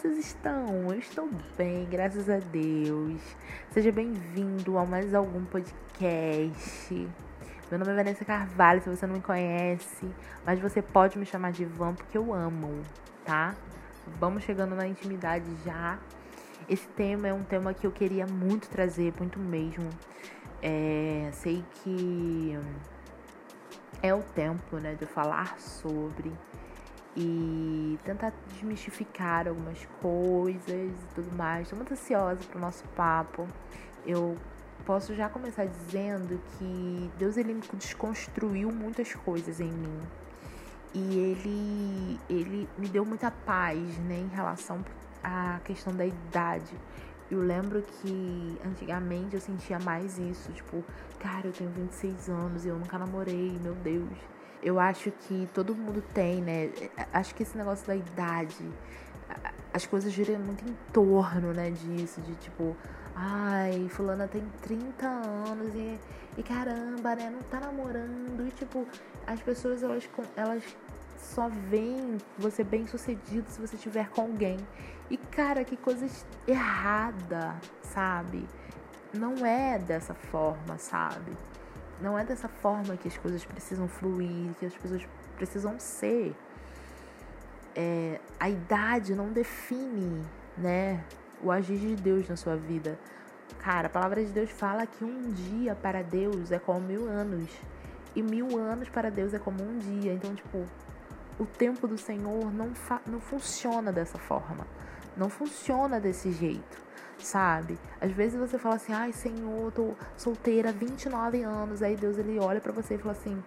vocês estão? Eu estou bem, graças a Deus. Seja bem-vindo a mais algum podcast. Meu nome é Vanessa Carvalho, se você não me conhece, mas você pode me chamar de Van porque eu amo, tá? Vamos chegando na intimidade já. Esse tema é um tema que eu queria muito trazer, muito mesmo. É, sei que é o tempo, né, de falar sobre e tentar desmistificar algumas coisas e tudo mais. Estou muito ansiosa para o nosso papo. Eu posso já começar dizendo que Deus ele desconstruiu muitas coisas em mim. E ele, ele me deu muita paz, né, em relação à questão da idade. Eu lembro que antigamente eu sentia mais isso, tipo, cara, eu tenho 26 anos e eu nunca namorei, meu Deus eu acho que todo mundo tem, né? Acho que esse negócio da idade, as coisas giram muito em torno, né, disso, de tipo, ai, fulana tem 30 anos e, e caramba, né, não tá namorando. E tipo, as pessoas elas, elas só veem você bem sucedido se você estiver com alguém. E cara, que coisa errada, sabe? Não é dessa forma, sabe? Não é dessa forma que as coisas precisam fluir, que as pessoas precisam ser. É, a idade não define, né, o agir de Deus na sua vida. Cara, a palavra de Deus fala que um dia para Deus é como mil anos. E mil anos para Deus é como um dia. Então, tipo, o tempo do Senhor não, não funciona dessa forma. Não funciona desse jeito sabe? Às vezes você fala assim, ai Senhor, tô solteira há 29 anos. Aí Deus ele olha para você e fala assim,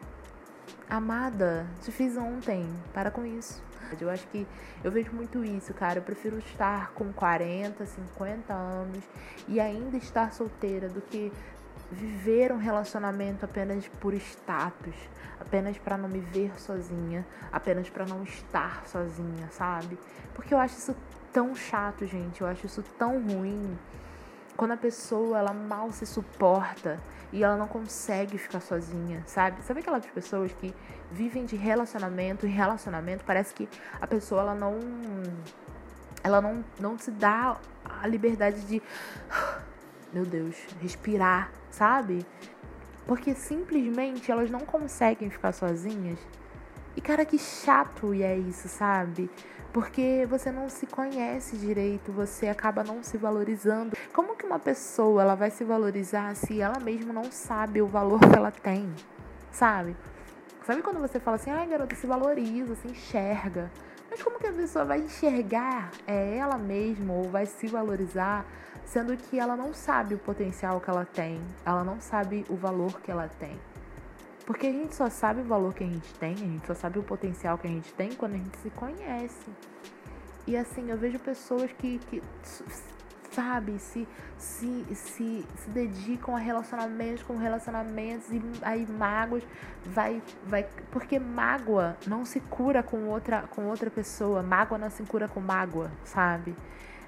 amada, te fiz ontem, para com isso. Eu acho que eu vejo muito isso, cara. Eu prefiro estar com 40, 50 anos e ainda estar solteira do que viver um relacionamento apenas por status, apenas para não me ver sozinha, apenas para não estar sozinha, sabe? Porque eu acho isso tão chato, gente. Eu acho isso tão ruim. Quando a pessoa ela mal se suporta e ela não consegue ficar sozinha, sabe? Sabe aquelas pessoas que vivem de relacionamento e relacionamento parece que a pessoa ela não ela não não se dá a liberdade de meu Deus, respirar, sabe? Porque simplesmente elas não conseguem ficar sozinhas. E cara, que chato é isso, sabe? porque você não se conhece direito, você acaba não se valorizando. Como que uma pessoa ela vai se valorizar se ela mesma não sabe o valor que ela tem, sabe? Sabe quando você fala assim, ai garota, se valoriza, se enxerga. Mas como que a pessoa vai enxergar é ela mesma ou vai se valorizar, sendo que ela não sabe o potencial que ela tem, ela não sabe o valor que ela tem? Porque a gente só sabe o valor que a gente tem, a gente só sabe o potencial que a gente tem quando a gente se conhece. E assim, eu vejo pessoas que, que sabe, se, se, se, se dedicam a relacionamentos com relacionamentos e aí mágoas vai, vai. Porque mágoa não se cura com outra, com outra pessoa, mágoa não se cura com mágoa, sabe?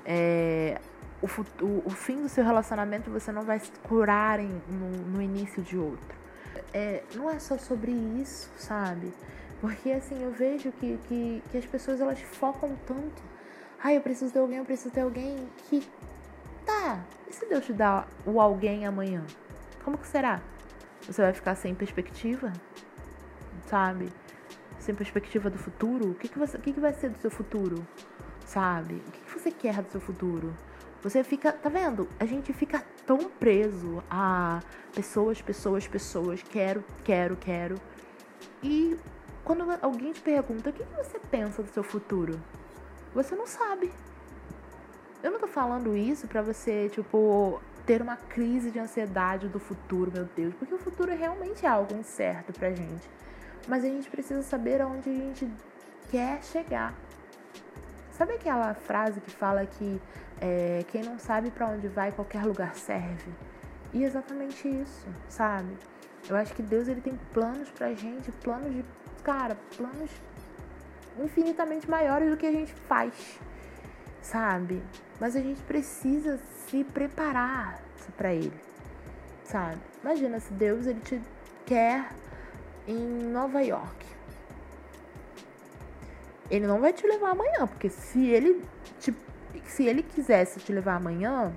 É, o, o, o fim do seu relacionamento você não vai se curar em, no, no início de outro é, não é só sobre isso, sabe? Porque assim, eu vejo que, que, que as pessoas elas focam tanto. Ai, eu preciso ter alguém, eu preciso ter alguém que. Tá, e se Deus te dá o alguém amanhã? Como que será? Você vai ficar sem perspectiva? Sabe? Sem perspectiva do futuro? O que, que, você, o que, que vai ser do seu futuro? Sabe? O que, que você quer do seu futuro? Você fica, tá vendo? A gente fica tão preso a pessoas, pessoas, pessoas, quero, quero, quero. E quando alguém te pergunta o que você pensa do seu futuro, você não sabe. Eu não tô falando isso pra você, tipo, ter uma crise de ansiedade do futuro, meu Deus, porque o futuro realmente é algo incerto pra gente. Mas a gente precisa saber aonde a gente quer chegar. Sabe aquela frase que fala que é, quem não sabe para onde vai, qualquer lugar serve? E é exatamente isso, sabe? Eu acho que Deus ele tem planos pra gente, planos de, cara, planos infinitamente maiores do que a gente faz, sabe? Mas a gente precisa se preparar para ele, sabe? Imagina se Deus ele te quer em Nova York ele não vai te levar amanhã, porque se ele te se ele quisesse te levar amanhã,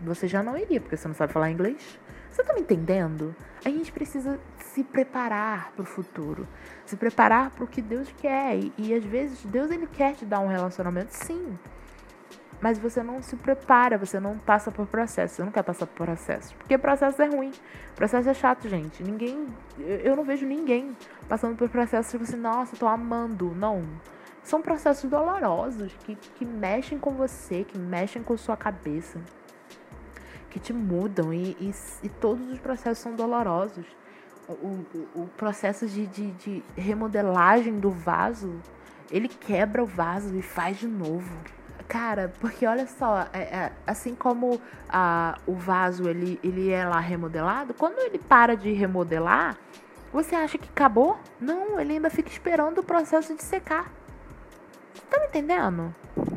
você já não iria, porque você não sabe falar inglês. Você tá me entendendo? A gente precisa se preparar para o futuro, se preparar para o que Deus quer. E, e às vezes Deus ele quer te dar um relacionamento, sim. Mas você não se prepara, você não passa por processo, você não quer passar por processo. Porque processo é ruim, processo é chato, gente. Ninguém, eu não vejo ninguém passando por processo tipo assim, nossa, tô amando. Não. São processos dolorosos que, que mexem com você, que mexem com sua cabeça, que te mudam e, e, e todos os processos são dolorosos. O, o, o processo de, de, de remodelagem do vaso, ele quebra o vaso e faz de novo Cara, porque olha só, é, é, assim como a, o vaso ele, ele é lá remodelado, quando ele para de remodelar, você acha que acabou? Não, ele ainda fica esperando o processo de secar. Tá me entendendo?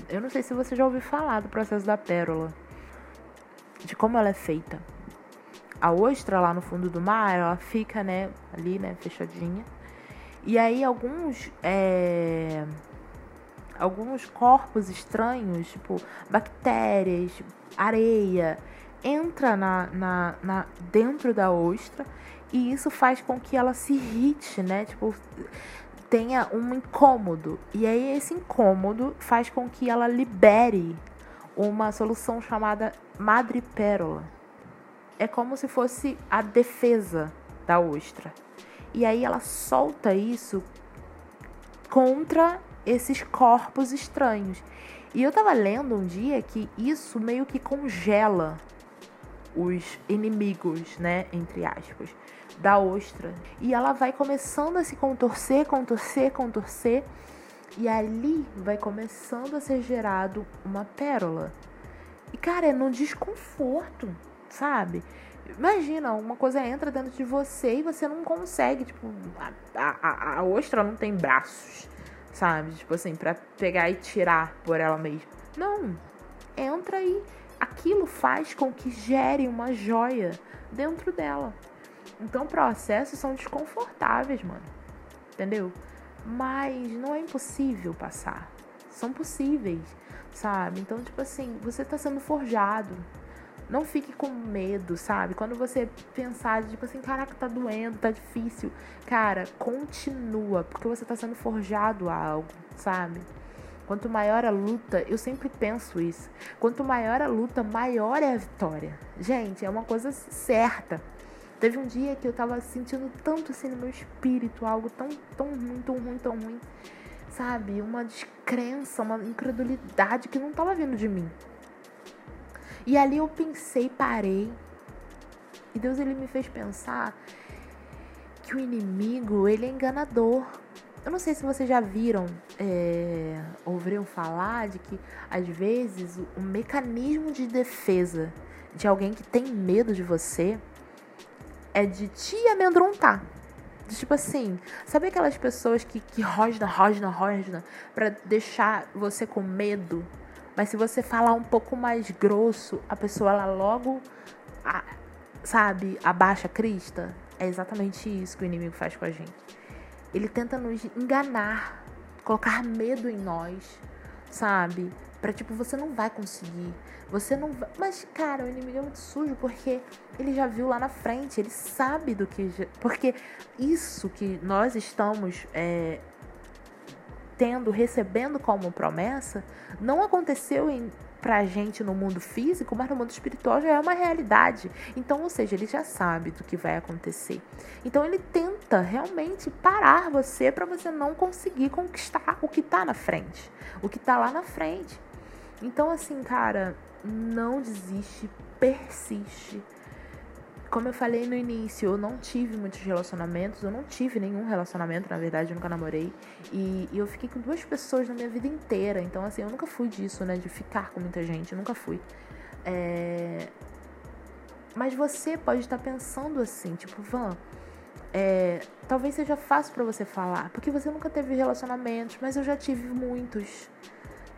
Eu não sei se você já ouviu falar do processo da pérola, de como ela é feita. A ostra lá no fundo do mar, ela fica, né, ali, né, fechadinha. E aí alguns é, alguns corpos estranhos, tipo bactérias, areia, entra na, na, na, dentro da ostra e isso faz com que ela se irrite, né? Tipo, tenha um incômodo. E aí esse incômodo faz com que ela libere uma solução chamada madrepérola. É como se fosse a defesa da ostra. E aí ela solta isso contra esses corpos estranhos. E eu tava lendo um dia que isso meio que congela os inimigos, né, entre aspas, da ostra. E ela vai começando a se contorcer, contorcer, contorcer, e ali vai começando a ser gerado uma pérola. E cara, é no desconforto, sabe? Imagina, uma coisa entra dentro de você e você não consegue, tipo, a, a, a ostra não tem braços sabe? Tipo assim, para pegar e tirar por ela mesma. Não. Entra e aquilo faz com que gere uma joia dentro dela. Então, processos são desconfortáveis, mano. Entendeu? Mas não é impossível passar. São possíveis, sabe? Então, tipo assim, você tá sendo forjado. Não fique com medo, sabe? Quando você pensar, tipo assim, caraca, tá doendo, tá difícil. Cara, continua, porque você tá sendo forjado a algo, sabe? Quanto maior a luta, eu sempre penso isso. Quanto maior a luta, maior é a vitória. Gente, é uma coisa certa. Teve um dia que eu tava sentindo tanto assim no meu espírito, algo tão, tão ruim, tão ruim, tão ruim. Sabe? Uma descrença, uma incredulidade que não tava vindo de mim. E ali eu pensei, parei. E Deus ele me fez pensar que o inimigo ele é enganador. Eu não sei se vocês já viram, é, ouviram falar de que às vezes o, mecanismo de defesa de alguém que tem medo de você é de te amedrontar. Tipo assim, sabe aquelas pessoas que, que rosna, rosna, rosna pra deixar você com medo? Mas se você falar um pouco mais grosso, a pessoa ela logo, a, sabe, abaixa a crista. É exatamente isso que o inimigo faz com a gente. Ele tenta nos enganar, colocar medo em nós, sabe? Pra tipo, você não vai conseguir. Você não vai. Mas, cara, o inimigo é muito sujo porque ele já viu lá na frente, ele sabe do que. Porque isso que nós estamos é, tendo, recebendo como promessa, não aconteceu em pra gente no mundo físico, mas no mundo espiritual já é uma realidade. Então, ou seja, ele já sabe do que vai acontecer. Então, ele tenta realmente parar você para você não conseguir conquistar o que tá na frente, o que tá lá na frente. Então, assim, cara, não desiste, persiste como eu falei no início, eu não tive muitos relacionamentos, eu não tive nenhum relacionamento, na verdade, eu nunca namorei. E, e, eu fiquei com duas pessoas na minha vida inteira. Então, assim, eu nunca fui disso, né? De ficar com muita gente, eu nunca fui. É... Mas você pode estar pensando assim, tipo, Van, é... talvez seja fácil para você falar, porque você nunca teve relacionamentos, mas eu já tive muitos.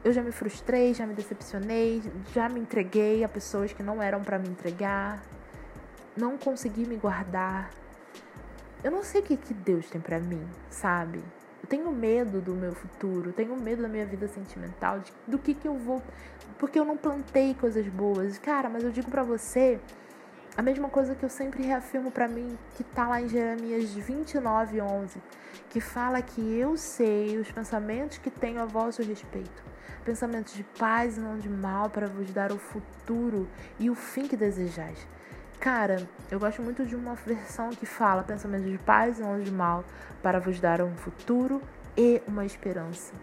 Eu já me frustrei, já me decepcionei, já me entreguei a pessoas que não eram para me entregar não consegui me guardar. Eu não sei o que, que Deus tem para mim, sabe? Eu tenho medo do meu futuro, tenho medo da minha vida sentimental, de, do que que eu vou. Porque eu não plantei coisas boas. Cara, mas eu digo para você a mesma coisa que eu sempre reafirmo para mim, que tá lá em Jeremias 29, 11, que fala que eu sei os pensamentos que tenho a vosso respeito, pensamentos de paz e não de mal, para vos dar o futuro e o fim que desejais. Cara, eu gosto muito de uma versão que fala pensamentos de paz e não de mal, para vos dar um futuro e uma esperança.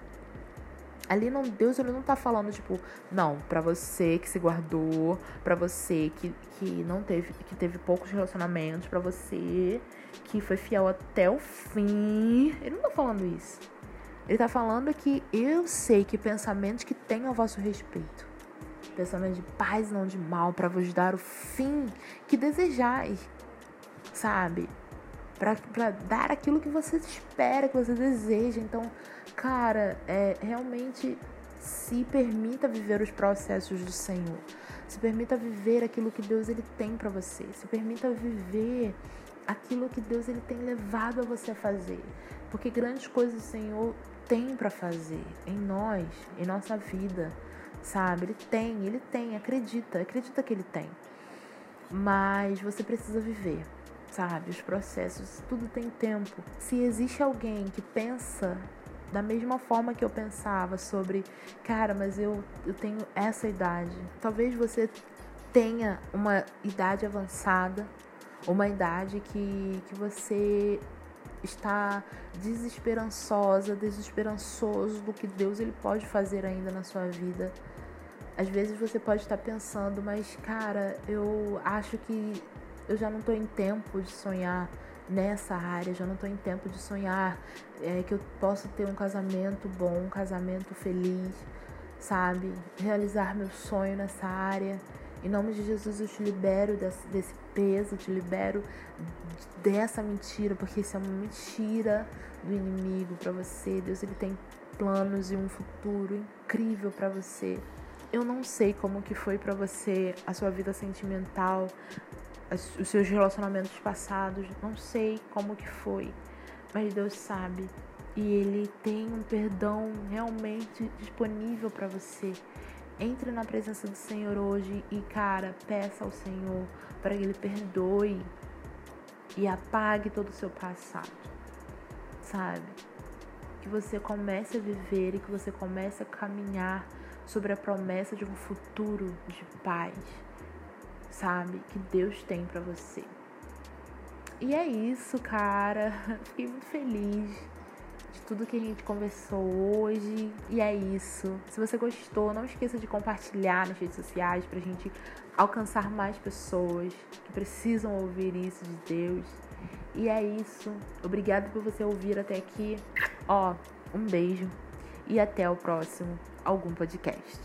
Ali não, Deus ele não tá falando tipo, não, para você que se guardou, para você que, que não teve que teve poucos relacionamentos, para você que foi fiel até o fim. Ele não tá falando isso. Ele tá falando que eu sei que pensamentos que têm a vosso respeito. Pensamentos de paz, não de mal, para vos dar o fim que desejais. Sabe? para dar aquilo que você espera, que você deseja. Então, cara, é, realmente se permita viver os processos do Senhor. Se permita viver aquilo que Deus ele tem para você. Se permita viver aquilo que Deus ele tem levado a você a fazer. Porque grandes coisas o Senhor tem para fazer em nós, em nossa vida, sabe? Ele tem, ele tem, acredita, acredita que ele tem. Mas você precisa viver sabe? Os processos, tudo tem tempo. Se existe alguém que pensa da mesma forma que eu pensava sobre, cara, mas eu, eu tenho essa idade. Talvez você tenha uma idade avançada, uma idade que, que você está desesperançosa, desesperançoso do que Deus ele pode fazer ainda na sua vida. Às vezes você pode estar pensando, mas cara, eu acho que eu já não estou em tempo de sonhar nessa área, já não estou em tempo de sonhar é, que eu posso ter um casamento bom, um casamento feliz, sabe? Realizar meu sonho nessa área. Em nome de Jesus, eu te libero desse, desse peso, te libero dessa mentira, porque isso é uma mentira do inimigo para você. Deus ele tem planos e um futuro incrível para você. Eu não sei como que foi para você a sua vida sentimental, os seus relacionamentos passados, não sei como que foi, mas Deus sabe. E ele tem um perdão realmente disponível para você. Entre na presença do Senhor hoje e, cara, peça ao Senhor para que ele perdoe e apague todo o seu passado. Sabe? Que você comece a viver e que você comece a caminhar sobre a promessa de um futuro de paz sabe? Que Deus tem para você. E é isso, cara. Fiquei muito feliz tudo que a gente conversou hoje. E é isso. Se você gostou, não esqueça de compartilhar nas redes sociais pra gente alcançar mais pessoas que precisam ouvir isso de Deus. E é isso. Obrigada por você ouvir até aqui. Ó, um beijo e até o próximo algum podcast.